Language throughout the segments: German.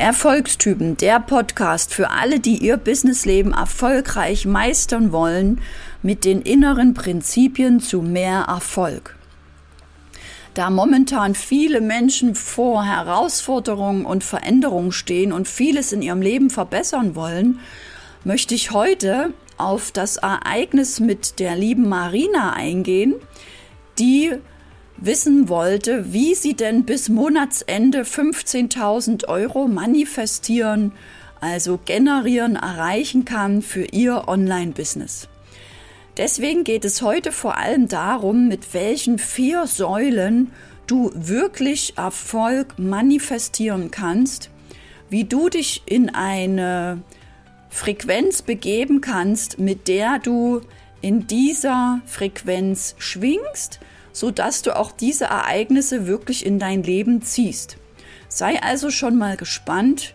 Erfolgstypen, der Podcast für alle, die ihr Businessleben erfolgreich meistern wollen, mit den inneren Prinzipien zu mehr Erfolg. Da momentan viele Menschen vor Herausforderungen und Veränderungen stehen und vieles in ihrem Leben verbessern wollen, möchte ich heute auf das Ereignis mit der lieben Marina eingehen, die wissen wollte, wie sie denn bis Monatsende 15.000 Euro manifestieren, also generieren, erreichen kann für ihr Online-Business. Deswegen geht es heute vor allem darum, mit welchen vier Säulen du wirklich Erfolg manifestieren kannst, wie du dich in eine Frequenz begeben kannst, mit der du in dieser Frequenz schwingst so dass du auch diese Ereignisse wirklich in dein Leben ziehst. Sei also schon mal gespannt,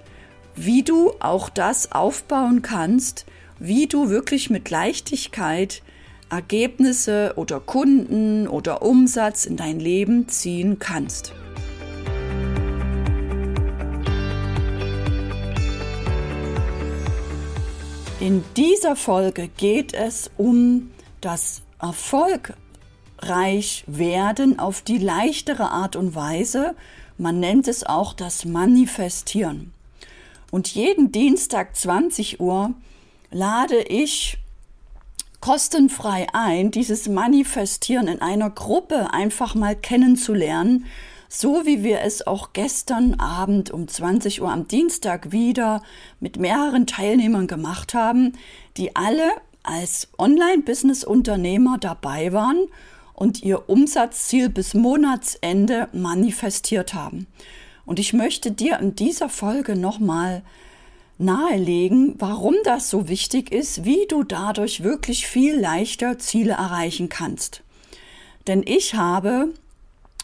wie du auch das aufbauen kannst, wie du wirklich mit Leichtigkeit Ergebnisse oder Kunden oder Umsatz in dein Leben ziehen kannst. In dieser Folge geht es um das Erfolg reich werden auf die leichtere Art und Weise. Man nennt es auch das Manifestieren. Und jeden Dienstag 20 Uhr lade ich kostenfrei ein, dieses Manifestieren in einer Gruppe einfach mal kennenzulernen, so wie wir es auch gestern Abend um 20 Uhr am Dienstag wieder mit mehreren Teilnehmern gemacht haben, die alle als Online-Business-Unternehmer dabei waren und ihr Umsatzziel bis Monatsende manifestiert haben. Und ich möchte dir in dieser Folge nochmal nahelegen, warum das so wichtig ist, wie du dadurch wirklich viel leichter Ziele erreichen kannst. Denn ich habe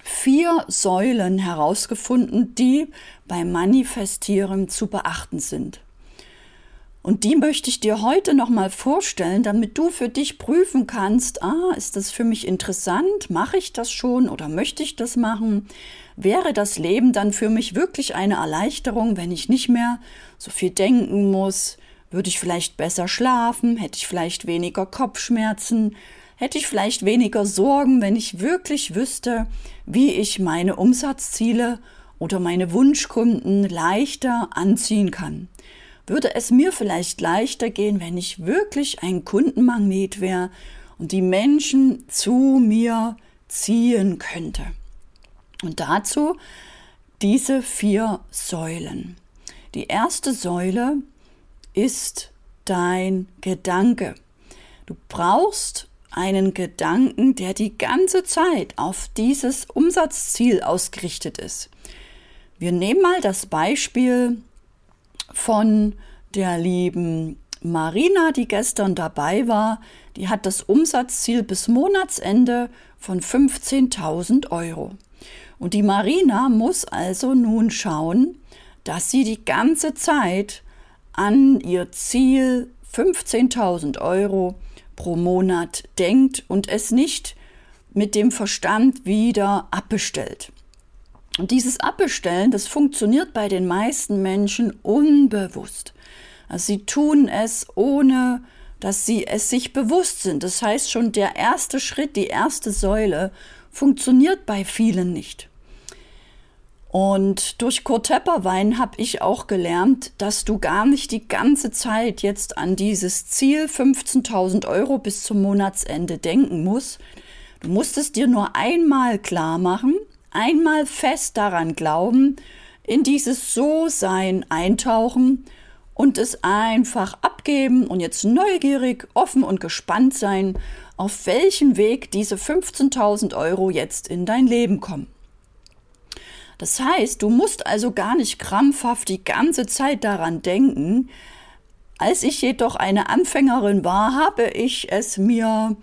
vier Säulen herausgefunden, die beim Manifestieren zu beachten sind. Und die möchte ich dir heute nochmal vorstellen, damit du für dich prüfen kannst, ah, ist das für mich interessant? Mache ich das schon oder möchte ich das machen? Wäre das Leben dann für mich wirklich eine Erleichterung, wenn ich nicht mehr so viel denken muss? Würde ich vielleicht besser schlafen? Hätte ich vielleicht weniger Kopfschmerzen? Hätte ich vielleicht weniger Sorgen, wenn ich wirklich wüsste, wie ich meine Umsatzziele oder meine Wunschkunden leichter anziehen kann? Würde es mir vielleicht leichter gehen, wenn ich wirklich ein Kundenmagnet wäre und die Menschen zu mir ziehen könnte. Und dazu diese vier Säulen. Die erste Säule ist dein Gedanke. Du brauchst einen Gedanken, der die ganze Zeit auf dieses Umsatzziel ausgerichtet ist. Wir nehmen mal das Beispiel von der lieben Marina, die gestern dabei war. Die hat das Umsatzziel bis Monatsende von 15.000 Euro. Und die Marina muss also nun schauen, dass sie die ganze Zeit an ihr Ziel 15.000 Euro pro Monat denkt und es nicht mit dem Verstand wieder abbestellt. Und dieses Abbestellen, das funktioniert bei den meisten Menschen unbewusst. Also sie tun es ohne, dass sie es sich bewusst sind. Das heißt schon, der erste Schritt, die erste Säule funktioniert bei vielen nicht. Und durch Kurt Tepperwein habe ich auch gelernt, dass du gar nicht die ganze Zeit jetzt an dieses Ziel 15.000 Euro bis zum Monatsende denken musst. Du musst es dir nur einmal klar machen einmal fest daran glauben, in dieses So-Sein eintauchen und es einfach abgeben und jetzt neugierig, offen und gespannt sein, auf welchen Weg diese 15.000 Euro jetzt in dein Leben kommen. Das heißt, du musst also gar nicht krampfhaft die ganze Zeit daran denken. Als ich jedoch eine Anfängerin war, habe ich es mir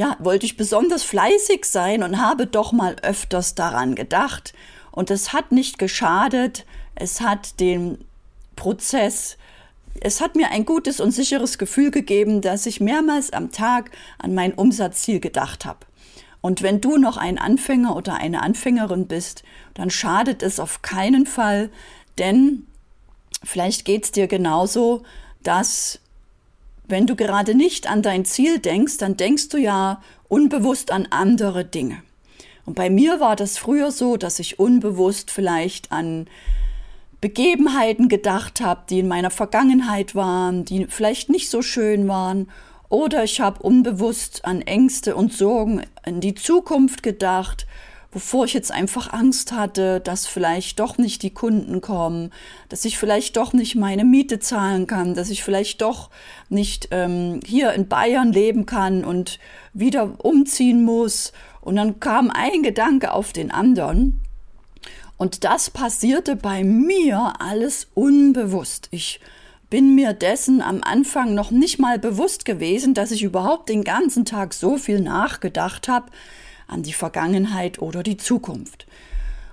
ja, wollte ich besonders fleißig sein und habe doch mal öfters daran gedacht. Und es hat nicht geschadet, es hat den Prozess, es hat mir ein gutes und sicheres Gefühl gegeben, dass ich mehrmals am Tag an mein Umsatzziel gedacht habe. Und wenn du noch ein Anfänger oder eine Anfängerin bist, dann schadet es auf keinen Fall, denn vielleicht geht es dir genauso, dass wenn du gerade nicht an dein Ziel denkst, dann denkst du ja unbewusst an andere Dinge. Und bei mir war das früher so, dass ich unbewusst vielleicht an Begebenheiten gedacht habe, die in meiner Vergangenheit waren, die vielleicht nicht so schön waren. Oder ich habe unbewusst an Ängste und Sorgen in die Zukunft gedacht, wovor ich jetzt einfach Angst hatte, dass vielleicht doch nicht die Kunden kommen, dass ich vielleicht doch nicht meine Miete zahlen kann, dass ich vielleicht doch nicht ähm, hier in Bayern leben kann und wieder umziehen muss. Und dann kam ein Gedanke auf den anderen. Und das passierte bei mir alles unbewusst. Ich bin mir dessen am Anfang noch nicht mal bewusst gewesen, dass ich überhaupt den ganzen Tag so viel nachgedacht habe an die Vergangenheit oder die Zukunft.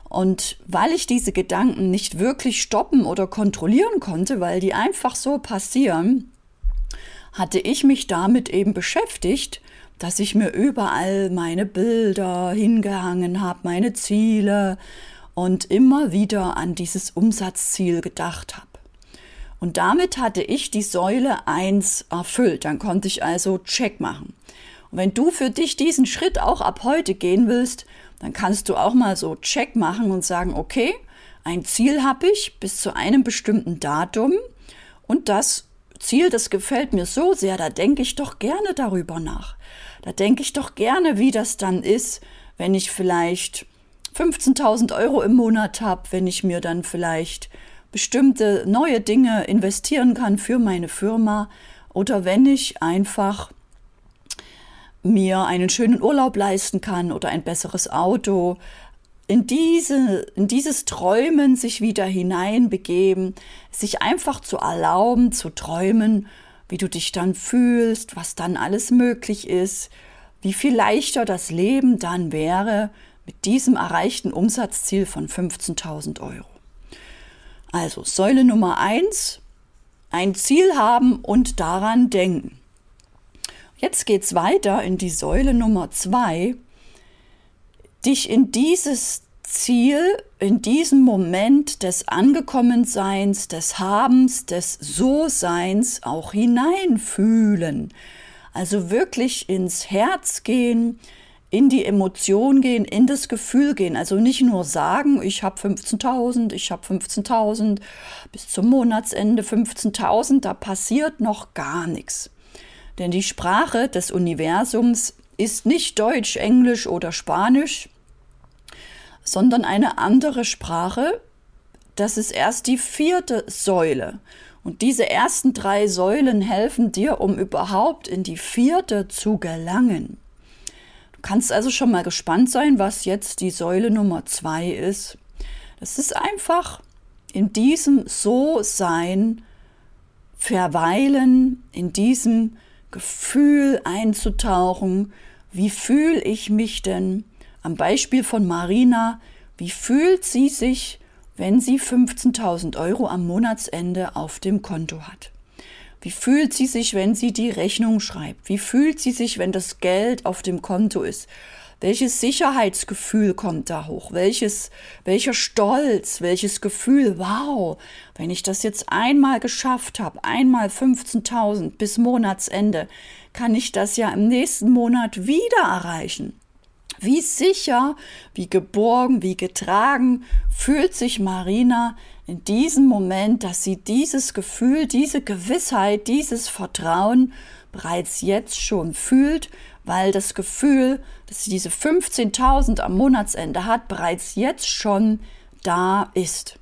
Und weil ich diese Gedanken nicht wirklich stoppen oder kontrollieren konnte, weil die einfach so passieren, hatte ich mich damit eben beschäftigt, dass ich mir überall meine Bilder hingehangen habe, meine Ziele, und immer wieder an dieses Umsatzziel gedacht habe. Und damit hatte ich die Säule 1 erfüllt. Dann konnte ich also Check machen. Und wenn du für dich diesen Schritt auch ab heute gehen willst, dann kannst du auch mal so Check machen und sagen, okay, ein Ziel habe ich bis zu einem bestimmten Datum und das Ziel, das gefällt mir so sehr, da denke ich doch gerne darüber nach. Da denke ich doch gerne, wie das dann ist, wenn ich vielleicht 15.000 Euro im Monat habe, wenn ich mir dann vielleicht bestimmte neue Dinge investieren kann für meine Firma oder wenn ich einfach mir einen schönen Urlaub leisten kann oder ein besseres Auto. In, diese, in dieses Träumen sich wieder hineinbegeben, sich einfach zu erlauben, zu träumen, wie du dich dann fühlst, was dann alles möglich ist, wie viel leichter das Leben dann wäre, mit diesem erreichten Umsatzziel von 15.000 Euro. Also Säule Nummer 1, ein Ziel haben und daran denken. Jetzt geht es weiter in die Säule Nummer 2, dich in dieses Ziel, in diesen Moment des Angekommenseins, des Habens, des So-Seins auch hineinfühlen. Also wirklich ins Herz gehen, in die Emotion gehen, in das Gefühl gehen. Also nicht nur sagen, ich habe 15.000, ich habe 15.000, bis zum Monatsende 15.000, da passiert noch gar nichts. Denn die Sprache des Universums ist nicht Deutsch, Englisch oder Spanisch, sondern eine andere Sprache. Das ist erst die vierte Säule. Und diese ersten drei Säulen helfen dir, um überhaupt in die vierte zu gelangen kannst also schon mal gespannt sein, was jetzt die Säule Nummer zwei ist. Das ist einfach in diesem So-Sein verweilen, in diesem Gefühl einzutauchen. Wie fühle ich mich denn? Am Beispiel von Marina, wie fühlt sie sich, wenn sie 15.000 Euro am Monatsende auf dem Konto hat? Wie fühlt sie sich, wenn sie die Rechnung schreibt? Wie fühlt sie sich, wenn das Geld auf dem Konto ist? Welches Sicherheitsgefühl kommt da hoch? Welches, welcher Stolz, welches Gefühl? Wow, wenn ich das jetzt einmal geschafft habe, einmal 15.000 bis Monatsende, kann ich das ja im nächsten Monat wieder erreichen. Wie sicher, wie geborgen, wie getragen fühlt sich Marina in diesem Moment, dass sie dieses Gefühl, diese Gewissheit, dieses Vertrauen bereits jetzt schon fühlt, weil das Gefühl, dass sie diese 15.000 am Monatsende hat, bereits jetzt schon da ist.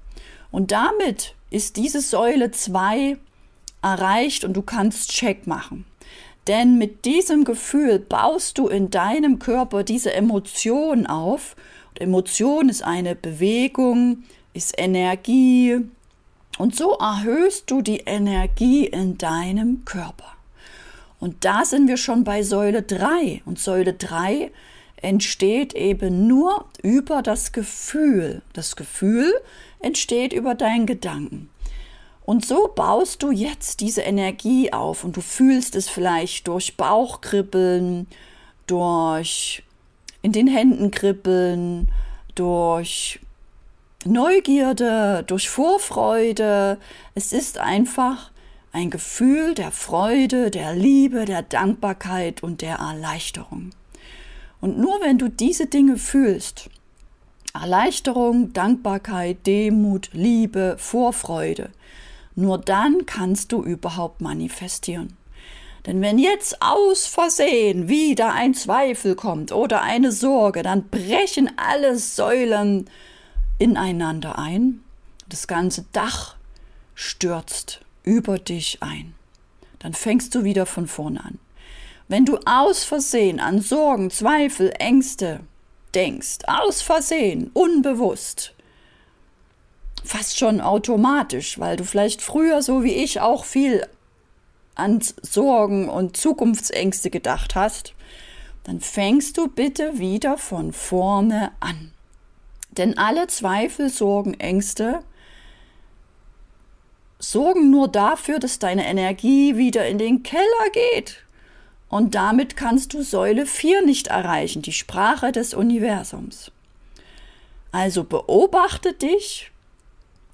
Und damit ist diese Säule 2 erreicht und du kannst Check machen. Denn mit diesem Gefühl baust du in deinem Körper diese Emotion auf. Und Emotion ist eine Bewegung, ist Energie. Und so erhöhst du die Energie in deinem Körper. Und da sind wir schon bei Säule 3. Und Säule 3 entsteht eben nur über das Gefühl. Das Gefühl entsteht über deinen Gedanken. Und so baust du jetzt diese Energie auf und du fühlst es vielleicht durch Bauchkribbeln, durch in den Händen kribbeln, durch Neugierde, durch Vorfreude. Es ist einfach ein Gefühl der Freude, der Liebe, der Dankbarkeit und der Erleichterung. Und nur wenn du diese Dinge fühlst, Erleichterung, Dankbarkeit, Demut, Liebe, Vorfreude, nur dann kannst du überhaupt manifestieren. Denn wenn jetzt aus Versehen wieder ein Zweifel kommt oder eine Sorge, dann brechen alle Säulen ineinander ein. Das ganze Dach stürzt über dich ein. Dann fängst du wieder von vorne an. Wenn du aus Versehen an Sorgen, Zweifel, Ängste denkst, aus Versehen, unbewusst, fast schon automatisch, weil du vielleicht früher so wie ich auch viel an Sorgen und Zukunftsängste gedacht hast, dann fängst du bitte wieder von vorne an. Denn alle Zweifel, Sorgen, Ängste sorgen nur dafür, dass deine Energie wieder in den Keller geht. Und damit kannst du Säule 4 nicht erreichen, die Sprache des Universums. Also beobachte dich,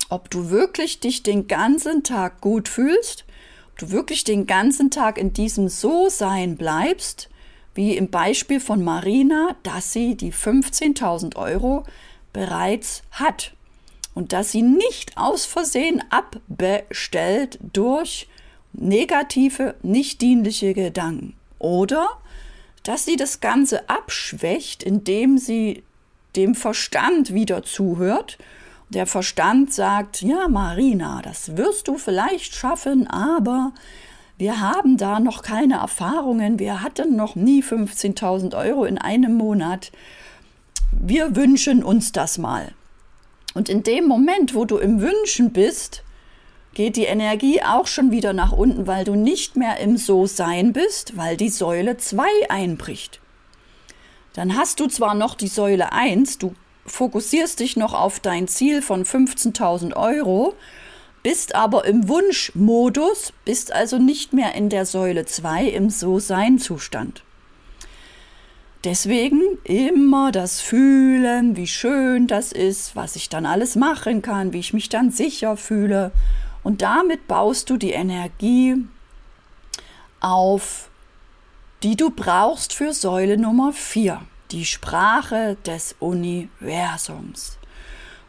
ob du wirklich dich den ganzen Tag gut fühlst, ob du wirklich den ganzen Tag in diesem So-Sein bleibst, wie im Beispiel von Marina, dass sie die 15.000 Euro bereits hat und dass sie nicht aus Versehen abbestellt durch negative, nicht dienliche Gedanken. Oder dass sie das Ganze abschwächt, indem sie dem Verstand wieder zuhört. Der Verstand sagt, ja, Marina, das wirst du vielleicht schaffen, aber wir haben da noch keine Erfahrungen, wir hatten noch nie 15.000 Euro in einem Monat. Wir wünschen uns das mal. Und in dem Moment, wo du im Wünschen bist, geht die Energie auch schon wieder nach unten, weil du nicht mehr im So-Sein bist, weil die Säule 2 einbricht. Dann hast du zwar noch die Säule 1, du fokussierst dich noch auf dein Ziel von 15.000 Euro, bist aber im Wunschmodus, bist also nicht mehr in der Säule 2 im So-Sein-Zustand. Deswegen immer das Fühlen, wie schön das ist, was ich dann alles machen kann, wie ich mich dann sicher fühle. Und damit baust du die Energie auf, die du brauchst für Säule Nummer 4, die Sprache des Universums.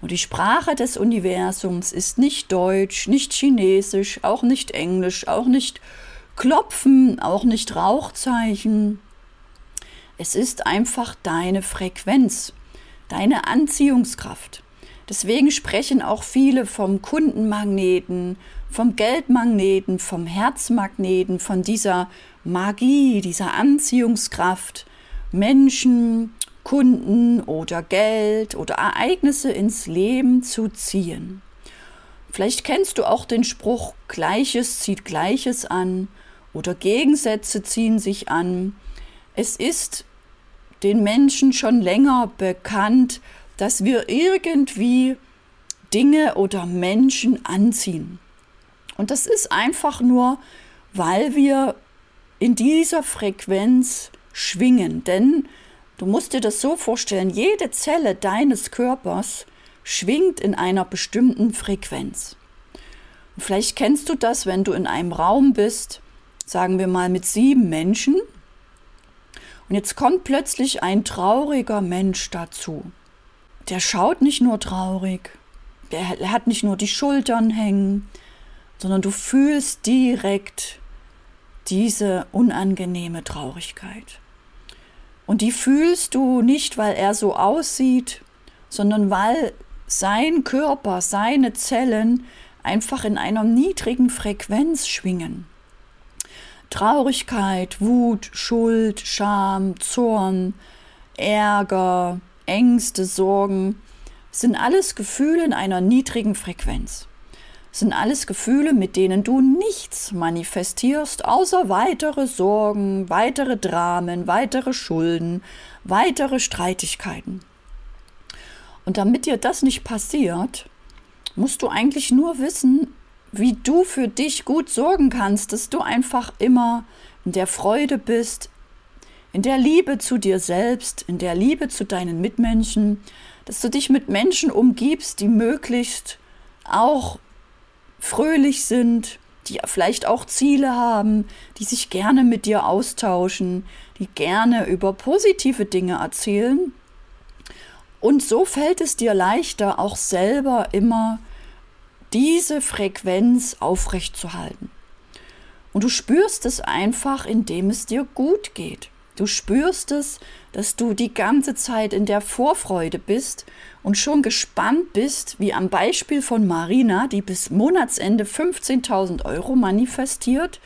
Und die Sprache des Universums ist nicht Deutsch, nicht Chinesisch, auch nicht Englisch, auch nicht Klopfen, auch nicht Rauchzeichen, es ist einfach deine Frequenz, deine Anziehungskraft. Deswegen sprechen auch viele vom Kundenmagneten, vom Geldmagneten, vom Herzmagneten, von dieser Magie, dieser Anziehungskraft, Menschen, Kunden oder Geld oder Ereignisse ins Leben zu ziehen. Vielleicht kennst du auch den Spruch Gleiches zieht Gleiches an oder Gegensätze ziehen sich an. Es ist den Menschen schon länger bekannt, dass wir irgendwie Dinge oder Menschen anziehen. Und das ist einfach nur, weil wir in dieser Frequenz schwingen. Denn du musst dir das so vorstellen, jede Zelle deines Körpers schwingt in einer bestimmten Frequenz. Und vielleicht kennst du das, wenn du in einem Raum bist, sagen wir mal mit sieben Menschen, und jetzt kommt plötzlich ein trauriger Mensch dazu. Der schaut nicht nur traurig, der hat nicht nur die Schultern hängen, sondern du fühlst direkt diese unangenehme Traurigkeit. Und die fühlst du nicht, weil er so aussieht, sondern weil sein Körper, seine Zellen einfach in einer niedrigen Frequenz schwingen. Traurigkeit, Wut, Schuld, Scham, Zorn, Ärger, Ängste, Sorgen sind alles Gefühle in einer niedrigen Frequenz. Sind alles Gefühle, mit denen du nichts manifestierst, außer weitere Sorgen, weitere Dramen, weitere Schulden, weitere Streitigkeiten. Und damit dir das nicht passiert, musst du eigentlich nur wissen, wie du für dich gut sorgen kannst, dass du einfach immer in der Freude bist, in der Liebe zu dir selbst, in der Liebe zu deinen Mitmenschen, dass du dich mit Menschen umgibst, die möglichst auch fröhlich sind, die vielleicht auch Ziele haben, die sich gerne mit dir austauschen, die gerne über positive Dinge erzählen. Und so fällt es dir leichter, auch selber immer diese Frequenz aufrechtzuerhalten. Und du spürst es einfach, indem es dir gut geht. Du spürst es, dass du die ganze Zeit in der Vorfreude bist und schon gespannt bist, wie am Beispiel von Marina, die bis Monatsende 15.000 Euro manifestiert,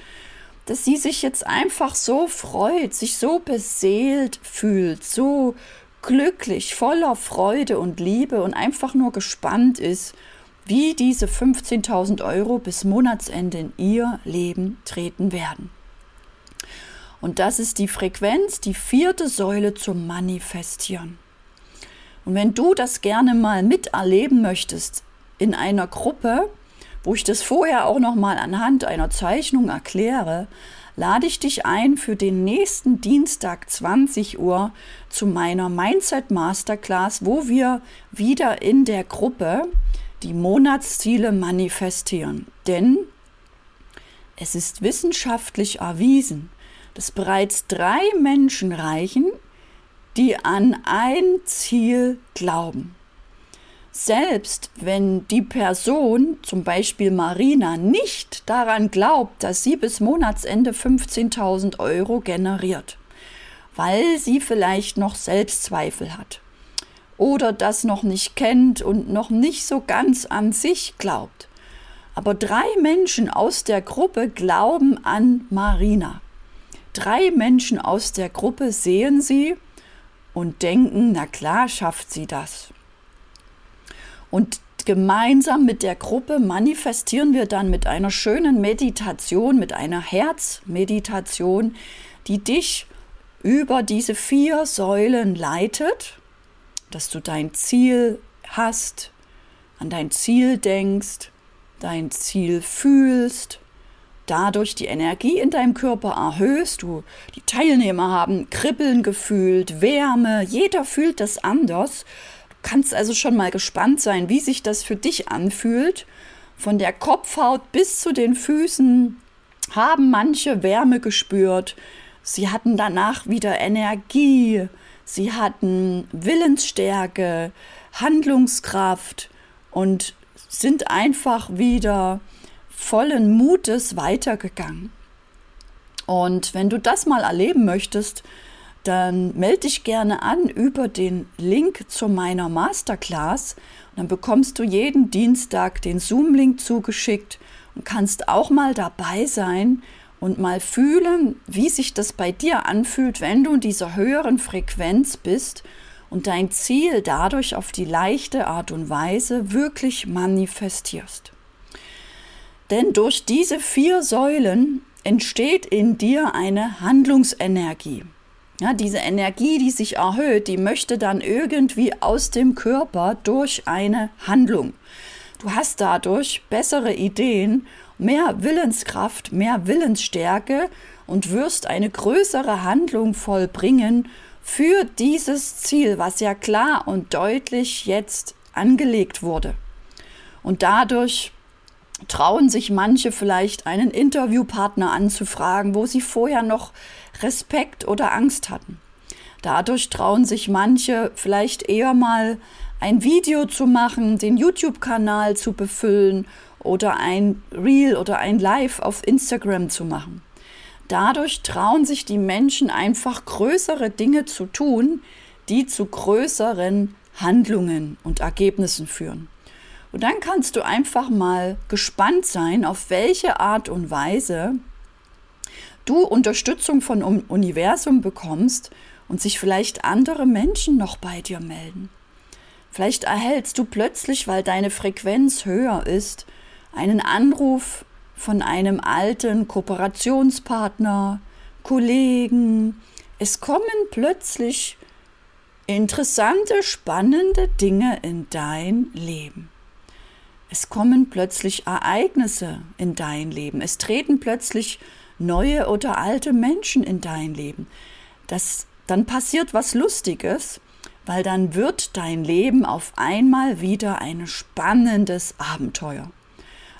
dass sie sich jetzt einfach so freut, sich so beseelt fühlt, so glücklich, voller Freude und Liebe und einfach nur gespannt ist, wie diese 15.000 Euro bis Monatsende in ihr Leben treten werden. Und das ist die Frequenz, die vierte Säule zum Manifestieren. Und wenn du das gerne mal miterleben möchtest in einer Gruppe, wo ich das vorher auch noch mal anhand einer Zeichnung erkläre, lade ich dich ein für den nächsten Dienstag 20 Uhr zu meiner Mindset Masterclass, wo wir wieder in der Gruppe die Monatsziele manifestieren. Denn es ist wissenschaftlich erwiesen, dass bereits drei Menschen reichen, die an ein Ziel glauben. Selbst wenn die Person, zum Beispiel Marina, nicht daran glaubt, dass sie bis Monatsende 15.000 Euro generiert, weil sie vielleicht noch Selbstzweifel hat oder das noch nicht kennt und noch nicht so ganz an sich glaubt. Aber drei Menschen aus der Gruppe glauben an Marina. Drei Menschen aus der Gruppe sehen sie und denken, na klar schafft sie das. Und gemeinsam mit der Gruppe manifestieren wir dann mit einer schönen Meditation, mit einer Herzmeditation, die dich über diese vier Säulen leitet, dass du dein Ziel hast, an dein Ziel denkst, dein Ziel fühlst dadurch die Energie in deinem Körper erhöhst. Du, die Teilnehmer haben Kribbeln gefühlt, Wärme, jeder fühlt das anders. Du kannst also schon mal gespannt sein, wie sich das für dich anfühlt. Von der Kopfhaut bis zu den Füßen haben manche Wärme gespürt. Sie hatten danach wieder Energie. Sie hatten Willensstärke, Handlungskraft und sind einfach wieder vollen Mutes weitergegangen. Und wenn du das mal erleben möchtest, dann melde dich gerne an über den Link zu meiner Masterclass. Und dann bekommst du jeden Dienstag den Zoom-Link zugeschickt und kannst auch mal dabei sein und mal fühlen, wie sich das bei dir anfühlt, wenn du in dieser höheren Frequenz bist und dein Ziel dadurch auf die leichte Art und Weise wirklich manifestierst. Denn durch diese vier Säulen entsteht in dir eine Handlungsenergie. Ja, diese Energie, die sich erhöht, die möchte dann irgendwie aus dem Körper durch eine Handlung. Du hast dadurch bessere Ideen, mehr Willenskraft, mehr Willensstärke und wirst eine größere Handlung vollbringen für dieses Ziel, was ja klar und deutlich jetzt angelegt wurde. Und dadurch trauen sich manche vielleicht einen Interviewpartner anzufragen, wo sie vorher noch Respekt oder Angst hatten. Dadurch trauen sich manche vielleicht eher mal ein Video zu machen, den YouTube-Kanal zu befüllen oder ein Reel oder ein Live auf Instagram zu machen. Dadurch trauen sich die Menschen einfach größere Dinge zu tun, die zu größeren Handlungen und Ergebnissen führen. Und dann kannst du einfach mal gespannt sein, auf welche Art und Weise du Unterstützung von Universum bekommst und sich vielleicht andere Menschen noch bei dir melden. Vielleicht erhältst du plötzlich, weil deine Frequenz höher ist, einen Anruf von einem alten Kooperationspartner, Kollegen. Es kommen plötzlich interessante, spannende Dinge in dein Leben. Es kommen plötzlich Ereignisse in dein Leben. Es treten plötzlich neue oder alte Menschen in dein Leben. das, dann passiert was Lustiges, weil dann wird dein Leben auf einmal wieder ein spannendes Abenteuer.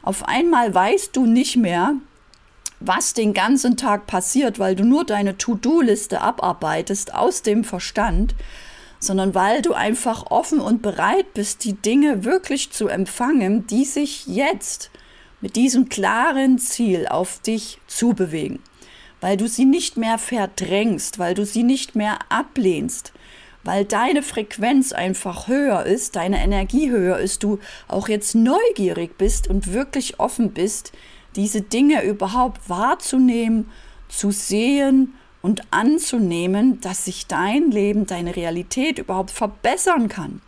Auf einmal weißt du nicht mehr, was den ganzen Tag passiert, weil du nur deine To-Do-Liste abarbeitest aus dem Verstand, sondern weil du einfach offen und bereit bist, die Dinge wirklich zu empfangen, die sich jetzt mit diesem klaren Ziel auf dich zubewegen, weil du sie nicht mehr verdrängst, weil du sie nicht mehr ablehnst, weil deine Frequenz einfach höher ist, deine Energie höher ist, du auch jetzt neugierig bist und wirklich offen bist, diese Dinge überhaupt wahrzunehmen, zu sehen und anzunehmen, dass sich dein Leben, deine Realität überhaupt verbessern kann.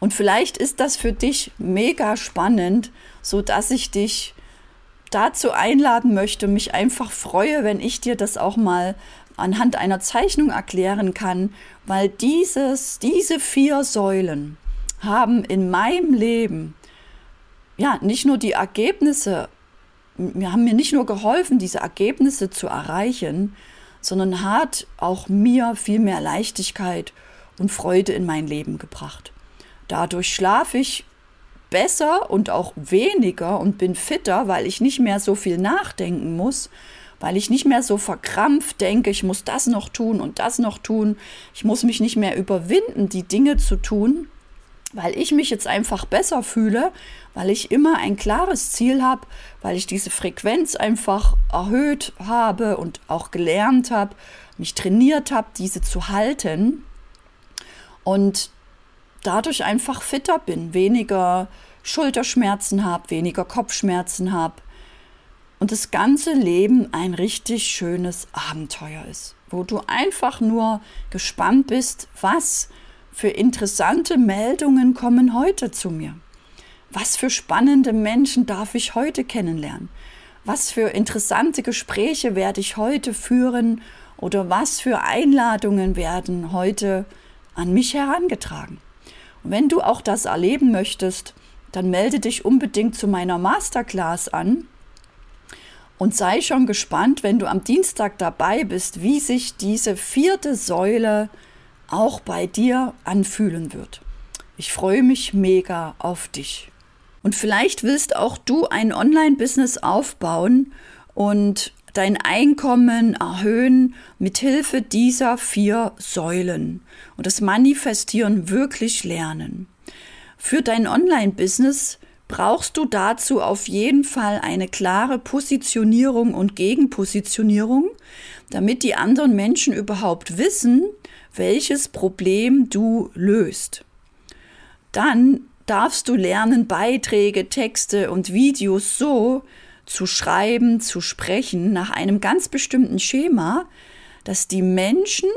Und vielleicht ist das für dich mega spannend, so dass ich dich dazu einladen möchte, mich einfach freue, wenn ich dir das auch mal anhand einer Zeichnung erklären kann, weil dieses, diese vier Säulen haben in meinem Leben ja nicht nur die Ergebnisse mir haben mir nicht nur geholfen, diese Ergebnisse zu erreichen, sondern hat auch mir viel mehr Leichtigkeit und Freude in mein Leben gebracht. Dadurch schlafe ich besser und auch weniger und bin fitter, weil ich nicht mehr so viel nachdenken muss, weil ich nicht mehr so verkrampft denke, ich muss das noch tun und das noch tun. Ich muss mich nicht mehr überwinden, die Dinge zu tun, weil ich mich jetzt einfach besser fühle, weil ich immer ein klares Ziel habe, weil ich diese Frequenz einfach erhöht habe und auch gelernt habe, mich trainiert habe, diese zu halten und dadurch einfach fitter bin, weniger Schulterschmerzen habe, weniger Kopfschmerzen habe und das ganze Leben ein richtig schönes Abenteuer ist, wo du einfach nur gespannt bist, was für interessante Meldungen kommen heute zu mir? Was für spannende Menschen darf ich heute kennenlernen? Was für interessante Gespräche werde ich heute führen oder was für Einladungen werden heute an mich herangetragen? Und wenn du auch das erleben möchtest, dann melde dich unbedingt zu meiner Masterclass an und sei schon gespannt, wenn du am Dienstag dabei bist, wie sich diese vierte Säule auch bei dir anfühlen wird. Ich freue mich mega auf dich. Und vielleicht willst auch du ein Online-Business aufbauen und dein Einkommen erhöhen mit Hilfe dieser vier Säulen und das Manifestieren wirklich lernen. Für dein Online-Business brauchst du dazu auf jeden Fall eine klare Positionierung und Gegenpositionierung, damit die anderen Menschen überhaupt wissen, welches Problem du löst. Dann darfst du lernen, Beiträge, Texte und Videos so zu schreiben, zu sprechen, nach einem ganz bestimmten Schema, dass die Menschen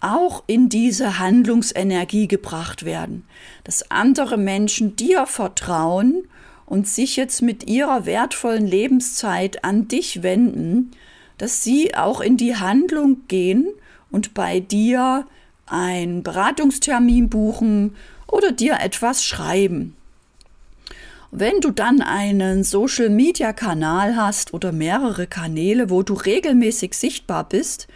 auch in diese Handlungsenergie gebracht werden, dass andere Menschen dir vertrauen und sich jetzt mit ihrer wertvollen Lebenszeit an dich wenden, dass sie auch in die Handlung gehen und bei dir einen Beratungstermin buchen oder dir etwas schreiben. Wenn du dann einen Social-Media-Kanal hast oder mehrere Kanäle, wo du regelmäßig sichtbar bist,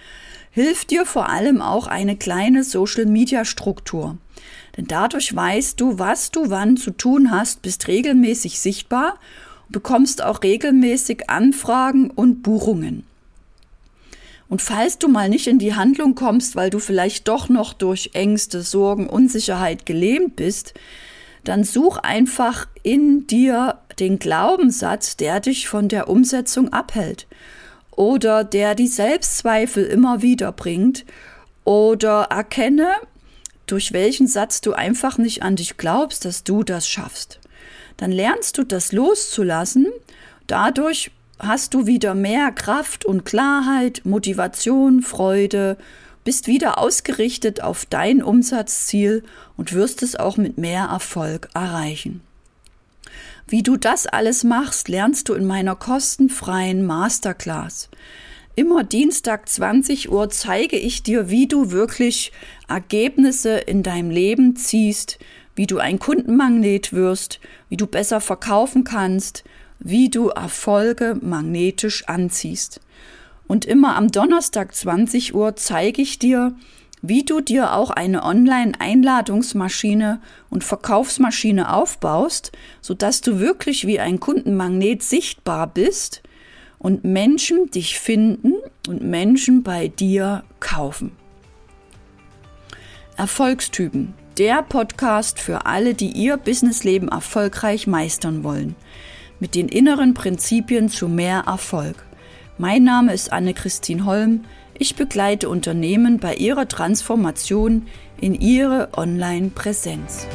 hilft dir vor allem auch eine kleine Social-Media-Struktur. Denn dadurch weißt du, was du wann zu tun hast, bist regelmäßig sichtbar und bekommst auch regelmäßig Anfragen und Buchungen. Und falls du mal nicht in die Handlung kommst, weil du vielleicht doch noch durch Ängste, Sorgen, Unsicherheit gelähmt bist, dann such einfach in dir den Glaubenssatz, der dich von der Umsetzung abhält oder der die Selbstzweifel immer wieder bringt oder erkenne, durch welchen Satz du einfach nicht an dich glaubst, dass du das schaffst. Dann lernst du das loszulassen, dadurch hast du wieder mehr Kraft und Klarheit, Motivation, Freude, bist wieder ausgerichtet auf dein Umsatzziel und wirst es auch mit mehr Erfolg erreichen. Wie du das alles machst, lernst du in meiner kostenfreien Masterclass. Immer Dienstag 20 Uhr zeige ich dir, wie du wirklich Ergebnisse in deinem Leben ziehst, wie du ein Kundenmagnet wirst, wie du besser verkaufen kannst, wie du Erfolge magnetisch anziehst. Und immer am Donnerstag 20 Uhr zeige ich dir, wie du dir auch eine Online-Einladungsmaschine und Verkaufsmaschine aufbaust, sodass du wirklich wie ein Kundenmagnet sichtbar bist und Menschen dich finden und Menschen bei dir kaufen. Erfolgstypen. Der Podcast für alle, die ihr Businessleben erfolgreich meistern wollen. Mit den inneren Prinzipien zu mehr Erfolg. Mein Name ist Anne-Christine Holm. Ich begleite Unternehmen bei ihrer Transformation in ihre Online-Präsenz.